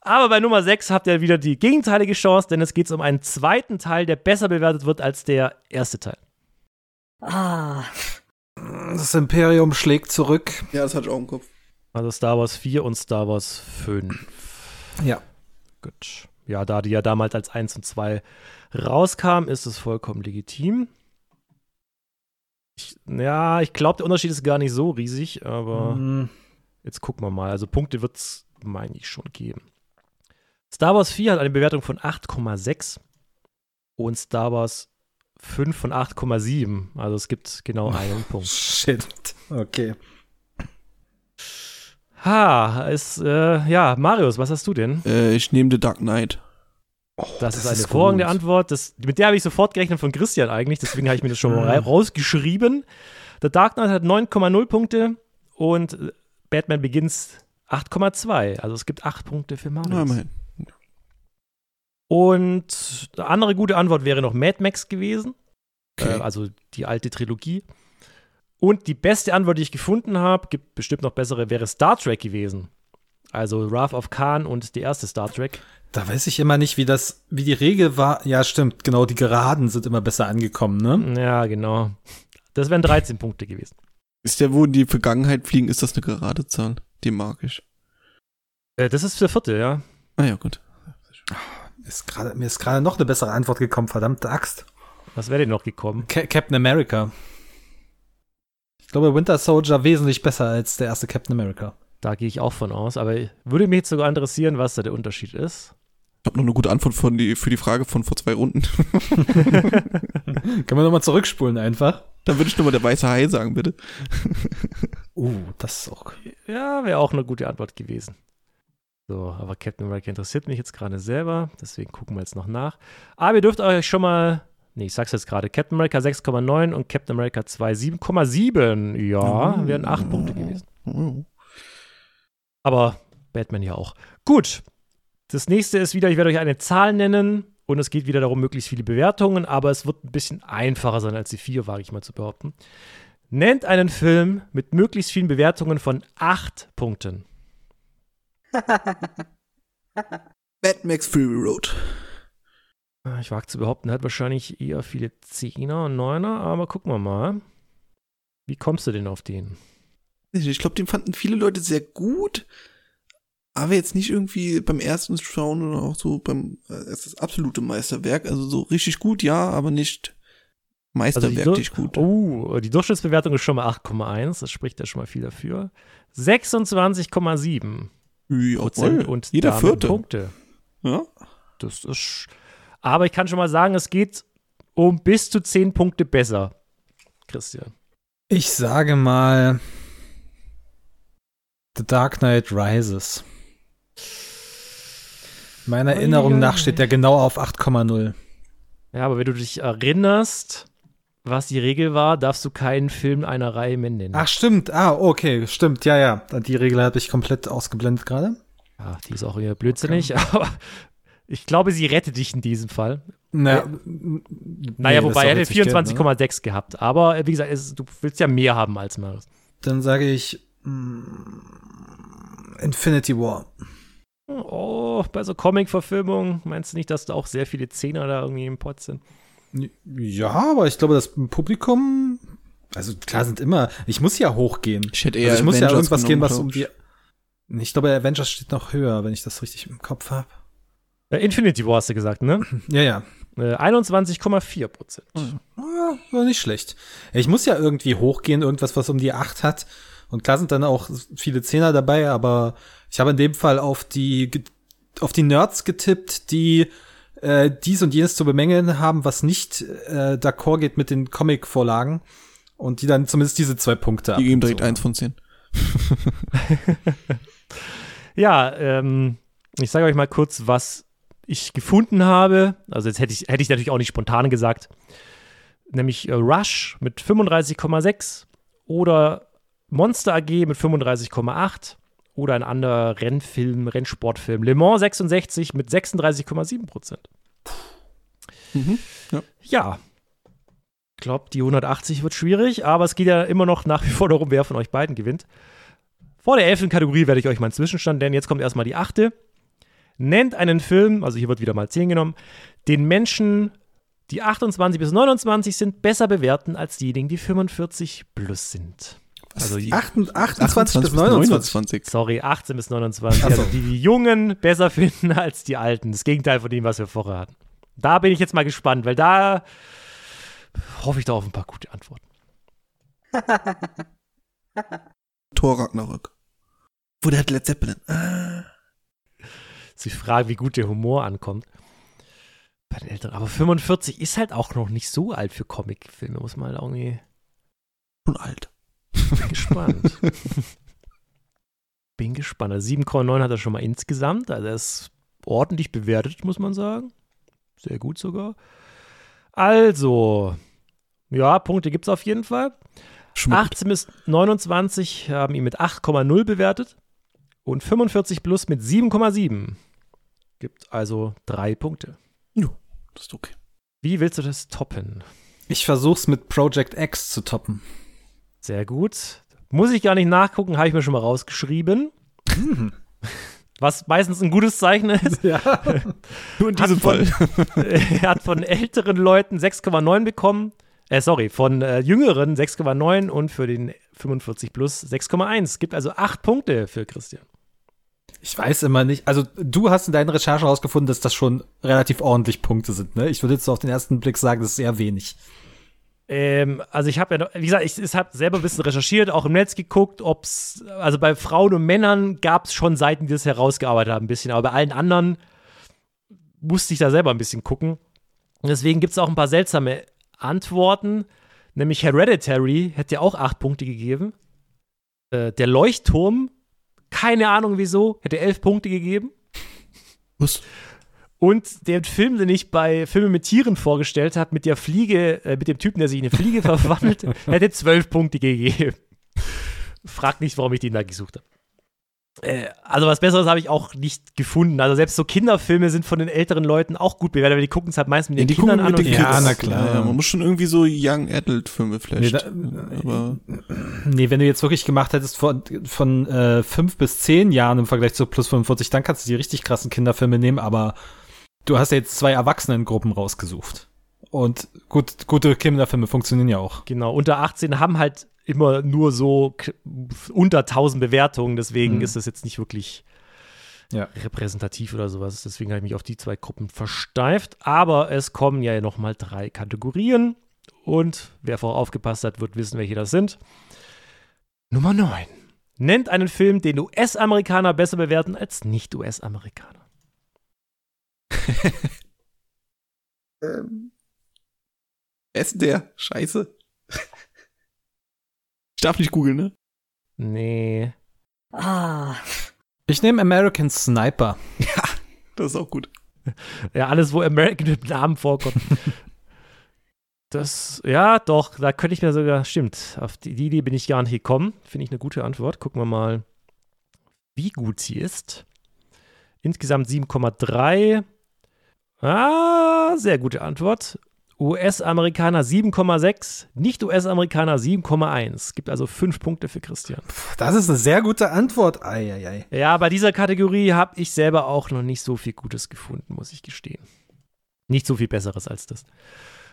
Aber bei Nummer 6 habt ihr wieder die gegenteilige Chance, denn es geht um einen zweiten Teil, der besser bewertet wird als der erste Teil. Ah, Das Imperium schlägt zurück. Ja, das hatte ich auch im Kopf. Also Star Wars 4 und Star Wars 5. Ja. Gut. Ja, da die ja damals als 1 und 2 rauskamen, ist es vollkommen legitim. Ich, ja, ich glaube, der Unterschied ist gar nicht so riesig, aber Hm, jetzt gucken wir mal. Also Punkte wird es, meine ich, schon geben. Star Wars 4 hat eine Bewertung von 8,6 und Star Wars 5 von 8,7. Also es gibt genau einen Punkt. Shit. Okay. Ha, ist, äh, ja, Marius, was hast du denn? Äh, ich nehme The Dark Knight. Das, das ist eine hervorragende gut. Antwort. Das, mit der habe ich sofort gerechnet von Christian eigentlich, deswegen habe ich mir das schon mal ra- rausgeschrieben. The Dark Knight hat 9,0 Punkte und Batman Begins 8,2. Also es gibt 8 Punkte für immerhin. und eine andere gute Antwort wäre noch Mad Max gewesen. Okay. Äh, also die alte Trilogie. Und die beste Antwort, die ich gefunden habe, gibt bestimmt noch bessere, wäre Star Trek gewesen. Also Wrath of Khan und die erste Star Trek. Da weiß ich immer nicht, wie das, wie die Regel war. Ja, stimmt, genau, die Geraden sind immer besser angekommen, ne? Ja, genau. Das wären 13 Punkte gewesen. Ist der, wo in die Vergangenheit fliegen, ist das eine gerade Zahl? Die mag ich. Äh, das ist der vierte, ja. Ah ja, gut. Ist grade, mir ist gerade noch eine bessere Antwort gekommen, verdammte Axt. Was wäre denn noch gekommen? Ca Captain America. Ich glaube, Winter Soldier wesentlich besser als der erste Captain America. Da gehe ich auch von aus. Aber würde mich jetzt sogar interessieren, was da der Unterschied ist. Ich habe noch eine gute Antwort von die, für die Frage von vor zwei Runden. <laughs> Können wir nochmal zurückspulen einfach? Dann würde ich nur mal der weiße Hai sagen, bitte. <laughs> Uh, das ist auch. Ja, wäre auch eine gute Antwort gewesen. So, aber Captain America interessiert mich jetzt gerade selber. Deswegen gucken wir jetzt noch nach. Aber ihr dürft euch schon mal. Nee, ich sag's jetzt gerade. Captain America 6,9 und Captain America 2 7,7. Ja, wären 8 Punkte gewesen. Aber Batman ja auch. Gut. Das nächste ist wieder, ich werde euch eine Zahl nennen und es geht wieder darum, möglichst viele Bewertungen, aber es wird ein bisschen einfacher sein als die vier, wage ich mal zu behaupten. Nennt einen Film mit möglichst vielen Bewertungen von acht Punkten. <laughs> Mad Max Fury Road. Ah, Ich wage zu behaupten, hat wahrscheinlich eher viele Zehner und Neuner, aber gucken wir mal. Wie kommst du denn auf den? Ich glaube, den fanden viele Leute sehr gut, aber jetzt nicht irgendwie beim ersten Schauen oder auch so beim, äh, es ist das absolute Meisterwerk. Also so richtig gut, ja, aber nicht meisterwerklich Dur- gut. Oh, die Durchschnittsbewertung ist schon mal 8,1, das spricht ja schon mal viel dafür. 26,7 Jawohl, Prozent und jeder damit vierte. Punkte. Ja? Das ist. Aber ich kann schon mal sagen, es geht um bis zu 10 Punkte besser. Christian. Ich sage mal The Dark Knight Rises. Meiner Erinnerung nach steht der genau auf 8,0. Ja, aber wenn du dich erinnerst, was die Regel war, darfst du keinen Film einer Reihe mehr nennen. Ach, stimmt. Ah, okay, stimmt. Ja, ja. Die Regel habe ich komplett ausgeblendet gerade. Ja, die ist auch eher blödsinnig, aber ich glaube, sie rettet dich in diesem Fall. Na, Naja, nee, wobei, er hätte das ist doch jetzt nicht Geld, 24,6 gehabt. Aber äh, wie gesagt, es, du willst ja mehr haben als Marius. ne? Dann sage ich Infinity War. Oh, bei so Comic-Verfilmungen meinst du nicht, dass da auch sehr viele Zehner da irgendwie im Pott sind? Ja, aber ich glaube, das Publikum, also klar sind immer, ich muss ja hochgehen. Ich hätte eher Also ich muss ja irgendwas gehen, was um die. Ich glaube, Avengers steht noch höher, wenn ich das richtig im Kopf habe. Äh, Infinity War hast du gesagt, ne? <clears throat> Ja, ja. Äh, 21,4 Prozent. Ah, war nicht schlecht. Ich muss ja irgendwie hochgehen, irgendwas, was um die 8 hat. Und klar sind dann auch viele Zehner dabei, aber ich habe in dem Fall auf die, auf die Nerds getippt, die äh, dies und jenes zu bemängeln haben, was nicht äh, d'accord geht mit den Comic-Vorlagen. Und die dann zumindest diese zwei Punkte Die geben direkt eins von zehn. <laughs> Ja, ähm, ich sage euch mal kurz, was ich gefunden habe. Also jetzt hätte ich, hätte ich natürlich auch nicht spontan gesagt. nämlich äh, Rush mit 35,6 oder Monster AG mit 35,8 oder ein anderer Rennfilm, Rennsportfilm. Le Mans 66 mit 36,7 Prozent. Mhm, ja. Ja. Ich glaube, die 180 wird schwierig, aber es geht ja immer noch nach wie vor darum, wer von euch beiden gewinnt. Vor der elften Kategorie werde ich euch meinen Zwischenstand nennen. Jetzt kommt erstmal die achte. Nennt einen Film, also hier wird wieder mal 10 genommen, den Menschen, die 28 bis 29 sind, besser bewerten als diejenigen, die 45 plus sind. Also die, 28, 28 bis 29. sorry, 18 bis 29. Also die, die Jungen besser <laughs> finden als die Alten. Das Gegenteil von dem, was wir vorher hatten. Da bin ich jetzt mal gespannt, weil da hoffe ich da auf ein paar gute Antworten. <laughs> Thor Ragnarök. Wo der hat Led Zeppelin. Ah. Sie fragen, wie gut der Humor ankommt. Bei den Älteren. Aber 45 ist halt auch noch nicht so alt für Comicfilme, muss man halt irgendwie. Schon alt. Bin gespannt. <laughs> Bin gespannt. Also 7,9 hat er schon mal insgesamt. Also er ist ordentlich bewertet, muss man sagen. Sehr gut sogar. Also, ja, Punkte gibt es auf jeden Fall. Gut. 18 bis 29 haben ihn mit 8,0 bewertet und 45 plus mit 7,7. Gibt also drei Punkte. Jo, das ist okay. Wie willst du das toppen? Ich versuch's mit Project X zu toppen. Sehr gut. Muss ich gar nicht nachgucken, habe ich mir schon mal rausgeschrieben. <laughs> Was meistens ein gutes Zeichen ist. <laughs> Ja. Nur in diesem Fall. <laughs> er hat von älteren Leuten 6,9 bekommen. Äh, sorry, von äh, jüngeren 6,9 und für den 45 plus 6,1. Gibt also acht Punkte für Christian. Ich weiß immer nicht. Also, du hast in deinen Recherchen herausgefunden, dass das schon relativ ordentlich Punkte sind, ne? Ich würde jetzt so auf den ersten Blick sagen, das ist eher wenig. Ähm, also ich habe ja, wie gesagt, ich, ich habe selber ein bisschen recherchiert, auch im Netz geguckt, ob es, also bei Frauen und Männern gab es schon Seiten, die das herausgearbeitet haben, ein bisschen, aber bei allen anderen musste ich da selber ein bisschen gucken. Und deswegen gibt es auch ein paar seltsame Antworten, nämlich Hereditary hätte ja auch acht Punkte gegeben. Äh, der Leuchtturm, keine Ahnung wieso, hätte elf Punkte gegeben. Was? Und der Film, den ich bei Filmen mit Tieren vorgestellt habe, mit der Fliege, äh, mit dem Typen, der sich in eine Fliege <laughs> verwandelt, hätte zwölf Punkte gegeben. Frag nicht, warum ich den da gesucht habe. Äh, also was Besseres habe ich auch nicht gefunden. Also selbst so Kinderfilme sind von den älteren Leuten auch gut bewertet, weil die gucken es halt meist mit den die Kindern an. mit den und- Ja, Kids. na klar. Ja, man muss schon irgendwie so Young Adult Filme vielleicht. Nee, da- aber Nee, wenn du jetzt wirklich gemacht hättest von, von äh, fünf bis zehn Jahren im Vergleich zu plus 45, dann kannst du die richtig krassen Kinderfilme nehmen, aber du hast ja jetzt zwei Erwachsenengruppen rausgesucht. Und gut, gute Kinderfilme funktionieren ja auch. Genau, unter 18 haben halt immer nur so unter 1000 Bewertungen, deswegen Mhm. ist das jetzt nicht wirklich Ja. repräsentativ oder sowas. Deswegen habe ich mich auf die zwei Gruppen versteift. Aber es kommen ja noch mal drei Kategorien und wer vorher aufgepasst hat, wird wissen, welche das sind. Nummer 9. Nennt einen Film, den US-Amerikaner besser bewerten als Nicht-US-Amerikaner. Ähm, wer ist der? Scheiße. Ich darf nicht googeln, ne? Nee. Ah, Ich nehme American Sniper. Das ist auch gut. Ja, alles, wo American mit Namen vorkommt. Das, ja, doch, da könnte ich mir sogar, stimmt, auf die die Idee bin ich gar nicht gekommen. Finde ich eine gute Antwort. Gucken wir mal, wie gut sie ist. Insgesamt 7,3. Ah, sehr gute Antwort. US-Amerikaner 7,6, Nicht-US-Amerikaner 7,1. Gibt also fünf Punkte für Christian. Das ist eine sehr gute Antwort. Eieiei. Ja, bei dieser Kategorie habe ich selber auch noch nicht so viel Gutes gefunden, muss ich gestehen. Nicht so viel Besseres als das.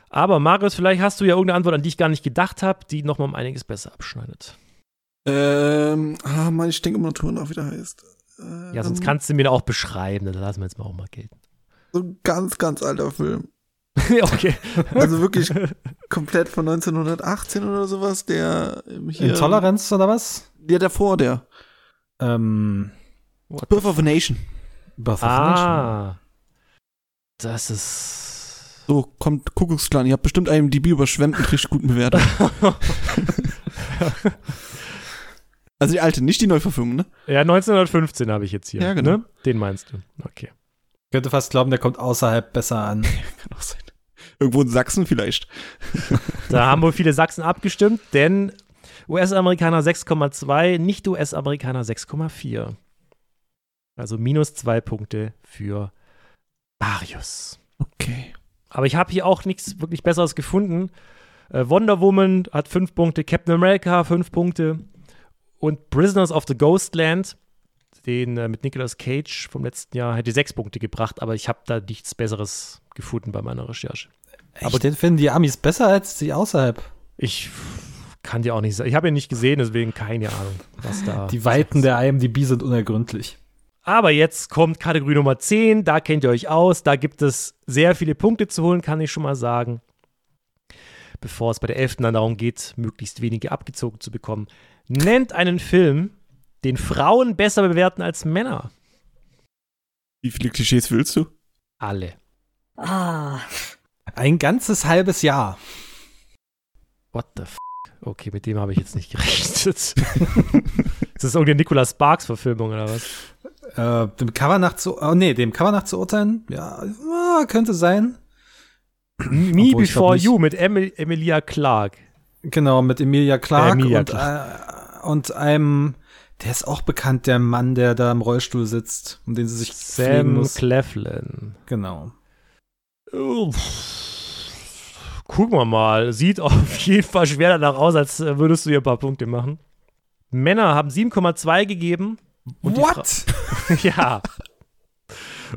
Aber Marius, vielleicht hast du ja irgendeine Antwort, an die ich gar nicht gedacht habe, die nochmal um einiges besser abschneidet. Ähm, ah, Mann, ich denke immer noch wie der heißt. Ähm, Ja, sonst kannst du mir auch beschreiben, das lassen wir jetzt mal auch mal gelten. So ein ganz, ganz alter Film. <laughs> okay. Also wirklich komplett von 1918 oder sowas, der hier. Intoleranz oder was? Der davor, der. Ähm, Birth of a Nation. Birth of a Nation. Ah. Das ist. So, kommt Kuckucksklan. Ihr habt bestimmt IMDb überschwemmt mit richtig guten Bewertungen. <laughs> also die alte, nicht die Neuverfilmung, ne? Ja, 1915 habe ich jetzt hier. Ja, genau. Ne? Den meinst du. Okay. Ich könnte fast glauben, der kommt außerhalb besser an. <laughs> Kann auch sein. Irgendwo in Sachsen vielleicht. <laughs> Da haben wohl viele Sachsen abgestimmt, denn US-Amerikaner 6,2, Nicht-US-Amerikaner 6,4. Also minus zwei Punkte für Marius. Okay. Aber ich habe hier auch nichts wirklich Besseres gefunden. Äh, Wonder Woman hat fünf Punkte, Captain America fünf Punkte und Prisoners of the Ghostland, den äh, mit Nicolas Cage vom letzten Jahr, hätte sechs Punkte gebracht, aber ich habe da nichts Besseres gefunden bei meiner Recherche. Aber den finden die Amis besser als die außerhalb. Ich kann dir auch nicht sagen. Ich habe ihn nicht gesehen, deswegen keine Ahnung, was da. Die Weiten der IMDb sind unergründlich. Aber jetzt kommt Kategorie Nummer 10, da kennt ihr euch aus, da gibt es sehr viele Punkte zu holen, kann ich schon mal sagen. Bevor es bei der 11. dann darum geht, möglichst wenige abgezogen zu bekommen. Nennt einen Film, den Frauen besser bewerten als Männer. Wie viele Klischees willst du? Alle. Ah, Ein ganzes halbes Jahr. What the f? Okay, mit dem habe ich jetzt nicht gerechnet. <laughs> ist das irgendeine Nicolas Sparks-Verfilmung oder was? Äh, dem Cover nach zu, oh nee, dem Cover nach zu urteilen, ja, ah, könnte sein. Me Obwohl, Before. You mit Emil Emilia Clarke. Genau, mit Emilia Clarke Emilia und, Äh, und einem, der ist auch bekannt, der Mann, der da im Rollstuhl sitzt und den sie sich Sam muss. Cleflin. Genau. Gucken wir mal. Sieht auf <laughs> jeden Fall schwer danach aus, als äh, würdest du hier ein paar Punkte machen. Männer haben 7,2 gegeben. Und What? <laughs> ja.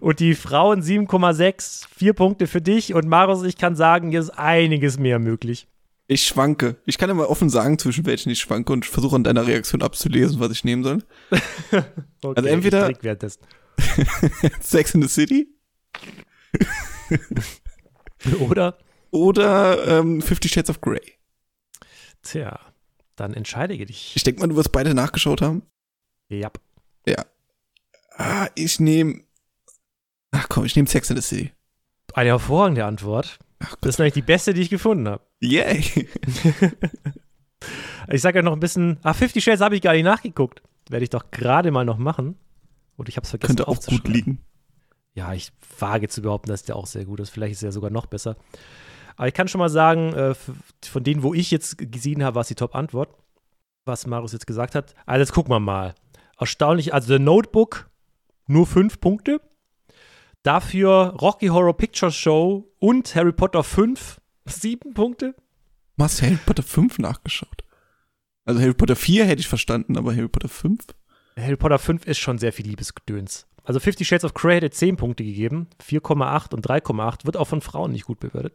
Und die Frauen 7,6. Vier Punkte für dich. Und Marius, ich kann sagen, hier ist einiges mehr möglich. Ich schwanke. Ich kann ja mal offen sagen, zwischen welchen ich schwanke und versuche an deiner Reaktion abzulesen, was ich nehmen soll. <laughs> Okay, Also entweder-. <laughs> Sex in the City <laughs> Oder? oder ähm, Fifty Shades of Grey. Tja, dann entscheide dich. Ich denke mal, du wirst beide nachgeschaut haben. Ja. Ah, ich nehme. Ach komm, ich nehme Sex in the City. Eine hervorragende Antwort. Ach Das ist nämlich die beste, die ich gefunden habe. Yay. <laughs> Ich sage ja noch ein bisschen. Ah, 50 Shades habe ich gar nicht nachgeguckt. Werde ich doch gerade mal noch machen. Und ich habe es vergessen Könnte auch gut liegen. Ja, ich wage zu behaupten, dass der auch sehr gut ist. Vielleicht ist er sogar noch besser. Aber ich kann schon mal sagen, äh, von denen, wo ich jetzt gesehen habe, war es die Top-Antwort, was Marius jetzt gesagt hat. Also jetzt gucken wir mal. Erstaunlich, also The Notebook, nur fünf Punkte. Dafür Rocky Horror Picture Show und Harry Potter 5, sieben Punkte. Hast du Harry Potter 5 nachgeschaut? Also Harry Potter 4 hätte ich verstanden, aber Harry Potter 5? Harry Potter 5 ist schon sehr viel Liebesgedöns. Also Fifty Shades of Grey hätte 10 Punkte gegeben, 4,8 und 3,8, wird auch von Frauen nicht gut bewertet.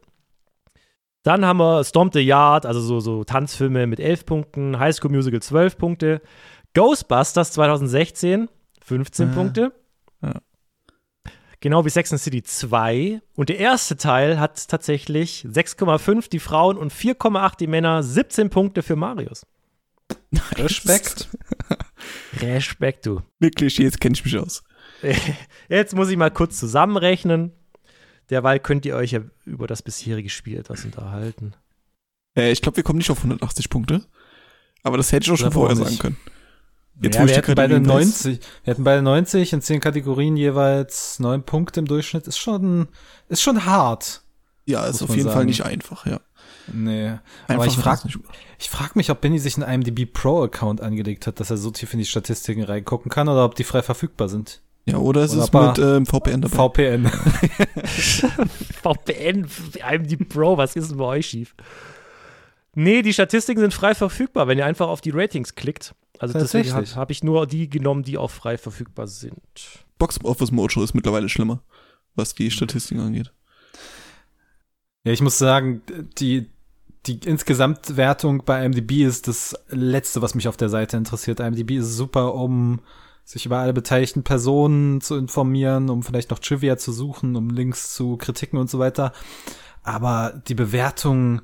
Dann haben wir Stomp the Yard, also so, so Tanzfilme mit 11 Punkten, High School Musical 12 Punkte, Ghostbusters 2016 15 Ah, Punkte. Genau wie Sex and City 2. Und der erste Teil hat tatsächlich 6,5 die Frauen und 4,8 die Männer, 17 Punkte für Marius. Respekt. Respekt, du. Mit Klischees kenne ich mich aus. <laughs> Jetzt muss ich mal kurz zusammenrechnen. Derweil könnt ihr euch ja über das bisherige Spiel etwas unterhalten. Äh, ich glaube, wir kommen nicht auf 180 Punkte. Aber das hätte ich auch schon vorher sagen nicht. können. Jetzt, ja, wir hätten beide Kategorien weiß. 90, wir hätten beide 90 in 10 Kategorien jeweils 9 Punkte im Durchschnitt. Ist schon, ist schon hart. Ja, ist auf jeden Fall sagen. nicht einfach, ja. Nee. Einfach Aber ich hat frag, ich mich, ob Benny sich einen IMDb Pro Account angelegt hat, dass er so tief in die Statistiken reingucken kann oder ob die frei verfügbar sind. Ja, oder es Oder ist mit ähm, VPN dabei. VPN. <laughs> VPN, die Pro, was ist denn bei euch schief? Nee, die Statistiken sind frei verfügbar, wenn ihr einfach auf die Ratings klickt. Also deswegen habe Tatsächlich. hab ich nur die genommen, die auch frei verfügbar sind. Box Office Mojo ist mittlerweile schlimmer, was die Statistiken angeht. Ja, ich muss sagen, die, die Insgesamtwertung bei IMDb ist das Letzte, was mich auf der Seite interessiert. IMDb ist super, um sich über alle beteiligten Personen zu informieren, um vielleicht noch Trivia zu suchen, um Links zu Kritiken und so weiter. Aber die Bewertung,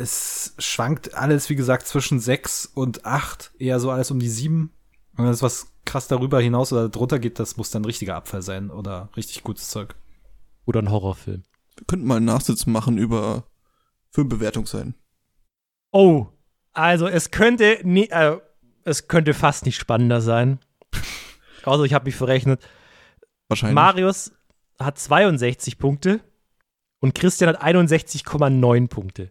es schwankt alles, wie gesagt, zwischen sechs und acht, eher so alles um die sieben. Und wenn es was krass darüber hinaus oder drunter geht, das muss dann richtiger Abfall sein oder richtig gutes Zeug. Oder ein Horrorfilm. Wir könnten mal einen Nachsitz machen über Filmbewertungsseiten. Oh, also es könnte, nie, äh, es könnte fast nicht spannender sein. <laughs> Also ich habe mich verrechnet. Wahrscheinlich. Marius hat 62 Punkte Und Christian hat 61,9 Punkte.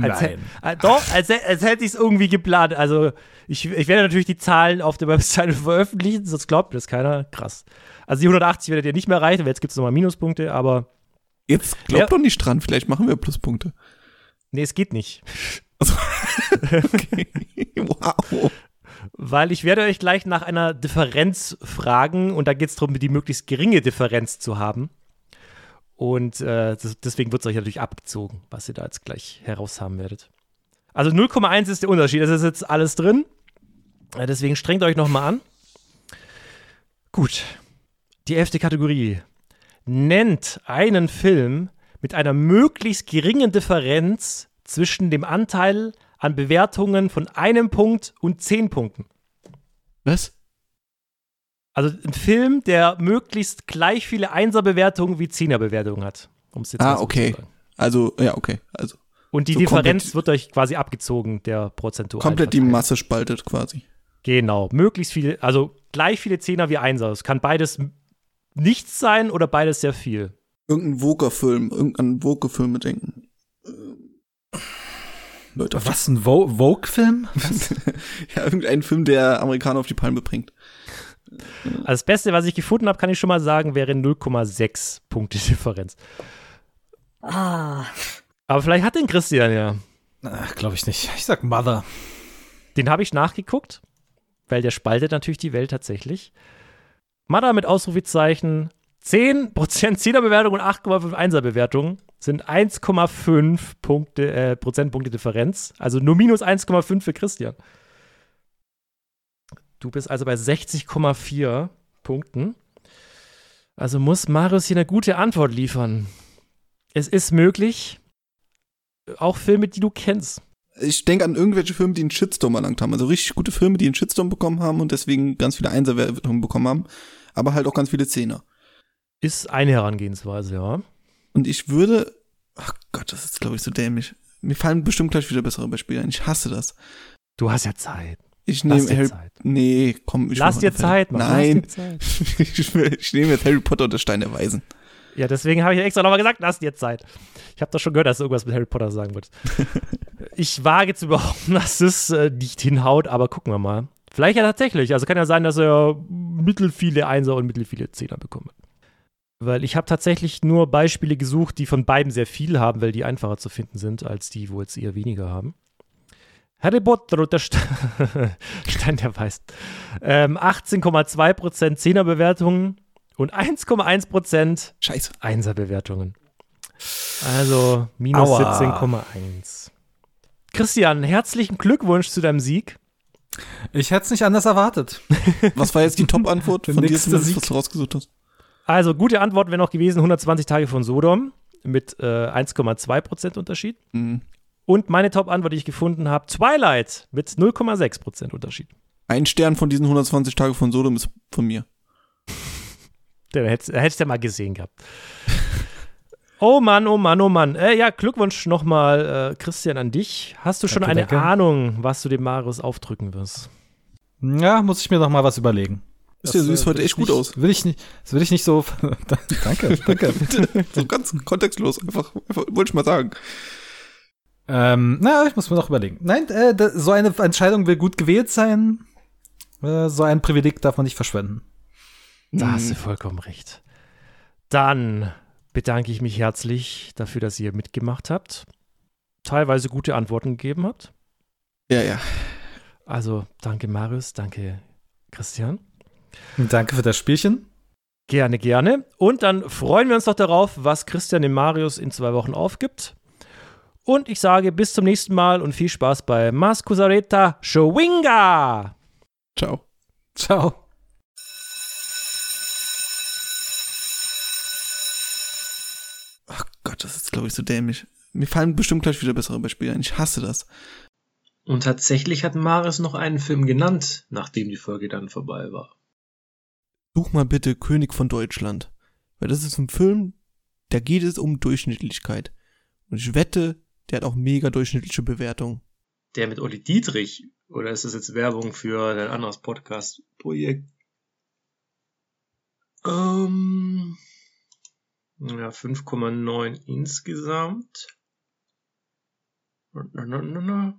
Als, Nein. äh, doch, als, als hätte ich es irgendwie geplant. Also, ich, ich werde natürlich die Zahlen auf der <laughs> Webseite veröffentlichen, sonst glaubt mir das keiner. Krass. Also, die 180 werdet ihr nicht mehr erreichen, weil jetzt gibt es nochmal Minuspunkte, aber Jetzt glaubt Ja. doch nicht dran, vielleicht machen wir Pluspunkte. nee, es geht nicht. <laughs> Okay. wow. Weil ich werde euch gleich nach einer Differenz fragen und da geht es darum, die möglichst geringe Differenz zu haben. Und äh, das, deswegen wird es euch natürlich abgezogen, was ihr da jetzt gleich heraus haben werdet. Also 0,1 ist der Unterschied. Das ist jetzt alles drin. Äh, deswegen strengt euch nochmal an. Gut. Die elfte Kategorie. Nennt einen Film mit einer möglichst geringen Differenz zwischen dem Anteil an Bewertungen von einem Punkt und zehn Punkten. Was? Also ein Film, der möglichst gleich viele Einser-Bewertungen wie Zehner-Bewertungen hat. Um es jetzt Ah, mal so okay. zu sagen. Also, ja, okay. Also Und die So Differenz wird euch quasi abgezogen, der prozentual. komplett die verteilt. Masse spaltet quasi. Genau. Möglichst viele, also gleich viele Zehner wie Einser. Es kann beides nichts sein oder beides sehr viel. Irgendein Voker-Film, irgendein Voker-Film denken. Äh, Leute, Was, ein Vo Vogue-Film? <laughs> ja, irgendein Film, der Amerikaner auf die Palme bringt. Also das Beste, was ich gefunden habe, kann ich schon mal sagen, wäre 0,6 Punkte Differenz. Ah, Aber vielleicht hat den Christian ja. Glaube ich nicht. Ich sag Mother. Den habe ich nachgeguckt, weil der spaltet natürlich die Welt tatsächlich. Mada mit Ausrufezeichen, 10% Zehnerbewertung und 8,5 Einserbewertung sind 1,5 Punkte, äh, Prozentpunkte Differenz. Also nur minus 1,5 für Christian. Du bist also bei 60,4 Punkten. Also muss Marius hier eine gute Antwort liefern. Es ist möglich. Auch Filme, die du kennst. Ich denke an irgendwelche Filme, die einen Shitstorm erlangt haben. Also richtig gute Filme, die einen Shitstorm bekommen haben und deswegen ganz viele Einserwertungen bekommen haben. Aber halt auch ganz viele Zehner. Ist eine Herangehensweise, ja. Und ich würde, ach Gott, das ist glaube ich so dämlich. Mir fallen bestimmt gleich wieder bessere Beispiele ein. Ich hasse das. Du hast ja Zeit. Ich nehme Harry, Zeit. nee, komm, ich Lass dir Zeit, Mann. Nein, <laughs> Zeit. ich, nehme jetzt Harry Potter und der Stein der Weisen. Ja, deswegen habe ich extra nochmal gesagt, lass dir Zeit. Ich habe doch schon gehört, dass du irgendwas mit Harry Potter sagen wolltest. <laughs> ich wage zu behaupten, dass es äh, nicht hinhaut, aber gucken wir mal. Vielleicht ja tatsächlich. Also kann ja sein, dass er mittel viele Einser und mittel viele Zehner bekommt. Weil ich habe tatsächlich nur Beispiele gesucht, die von beiden sehr viel haben, weil die einfacher zu finden sind, als die, wo jetzt eher weniger haben. Harry Potter und der St <laughs> Stein der Weisen. Ähm, 18,2% Zehnerbewertungen und 1,1% Scheiße. Einserbewertungen. Also minus Aua. 17,1. Christian, herzlichen Glückwunsch zu deinem Sieg. Ich hätte es nicht anders erwartet. <laughs> Was war jetzt die Top-Antwort von dir, zumindest, was du rausgesucht hast? Also, gute Antwort wäre noch gewesen: 120 Tage von Sodom mit äh, 1,2% Unterschied. Mhm. Und meine Top-Antwort, die ich gefunden habe: Twilight mit 0,6% Unterschied. Ein Stern von diesen 120 Tage von Sodom ist von mir. <laughs> Der hättest hättest du ja mal gesehen gehabt. Oh Mann, oh Mann, oh Mann. Äh, ja, Glückwunsch nochmal, äh, Christian, an dich. Hast du schon Danke, eine danke. Ahnung, was du dem Marius aufdrücken wirst? Ja, muss ich mir noch mal was überlegen. Ist ja, du äh, siehst heute echt gut nicht, aus. Will ich nicht, das will ich nicht so. <laughs> danke, danke. <laughs> So ganz kontextlos, einfach, einfach wollte ich mal sagen. Ähm, na, ich muss mir noch überlegen. Nein, äh, da, so eine Entscheidung will gut gewählt sein. Äh, so ein Privileg darf man nicht verschwenden. Da hast du vollkommen recht. Dann bedanke ich mich herzlich dafür, dass ihr mitgemacht habt, teilweise gute Antworten gegeben habt. Ja, ja. Also danke Marius, danke Christian. Und danke für das Spielchen. Gerne, gerne. Und dann freuen wir uns doch darauf, was Christian dem Marius in zwei Wochen aufgibt. Und ich sage bis zum nächsten Mal und viel Spaß bei Mascusareta Showinga! Ciao. Ciao. Ach Gott, das ist glaube ich so dämlich. Mir fallen bestimmt gleich wieder bessere Beispiele ein. Ich hasse das. Und tatsächlich hat Maris noch einen Film genannt, nachdem die Folge dann vorbei war. Such mal bitte König von Deutschland. Weil das ist ein Film, da geht es um Durchschnittlichkeit. Und ich wette, der hat auch mega durchschnittliche Bewertungen. Der mit Olli Dietrich? Oder ist das jetzt Werbung für ein anderes Podcast-Projekt? Ähm, ja, 5,9 insgesamt. 2%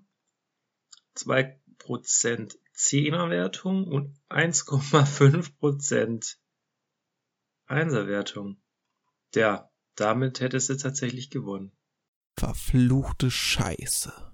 10er-Wertung und 1,5% 1er-Wertung. Ja, damit hättest du tatsächlich gewonnen. Verfluchte Scheiße.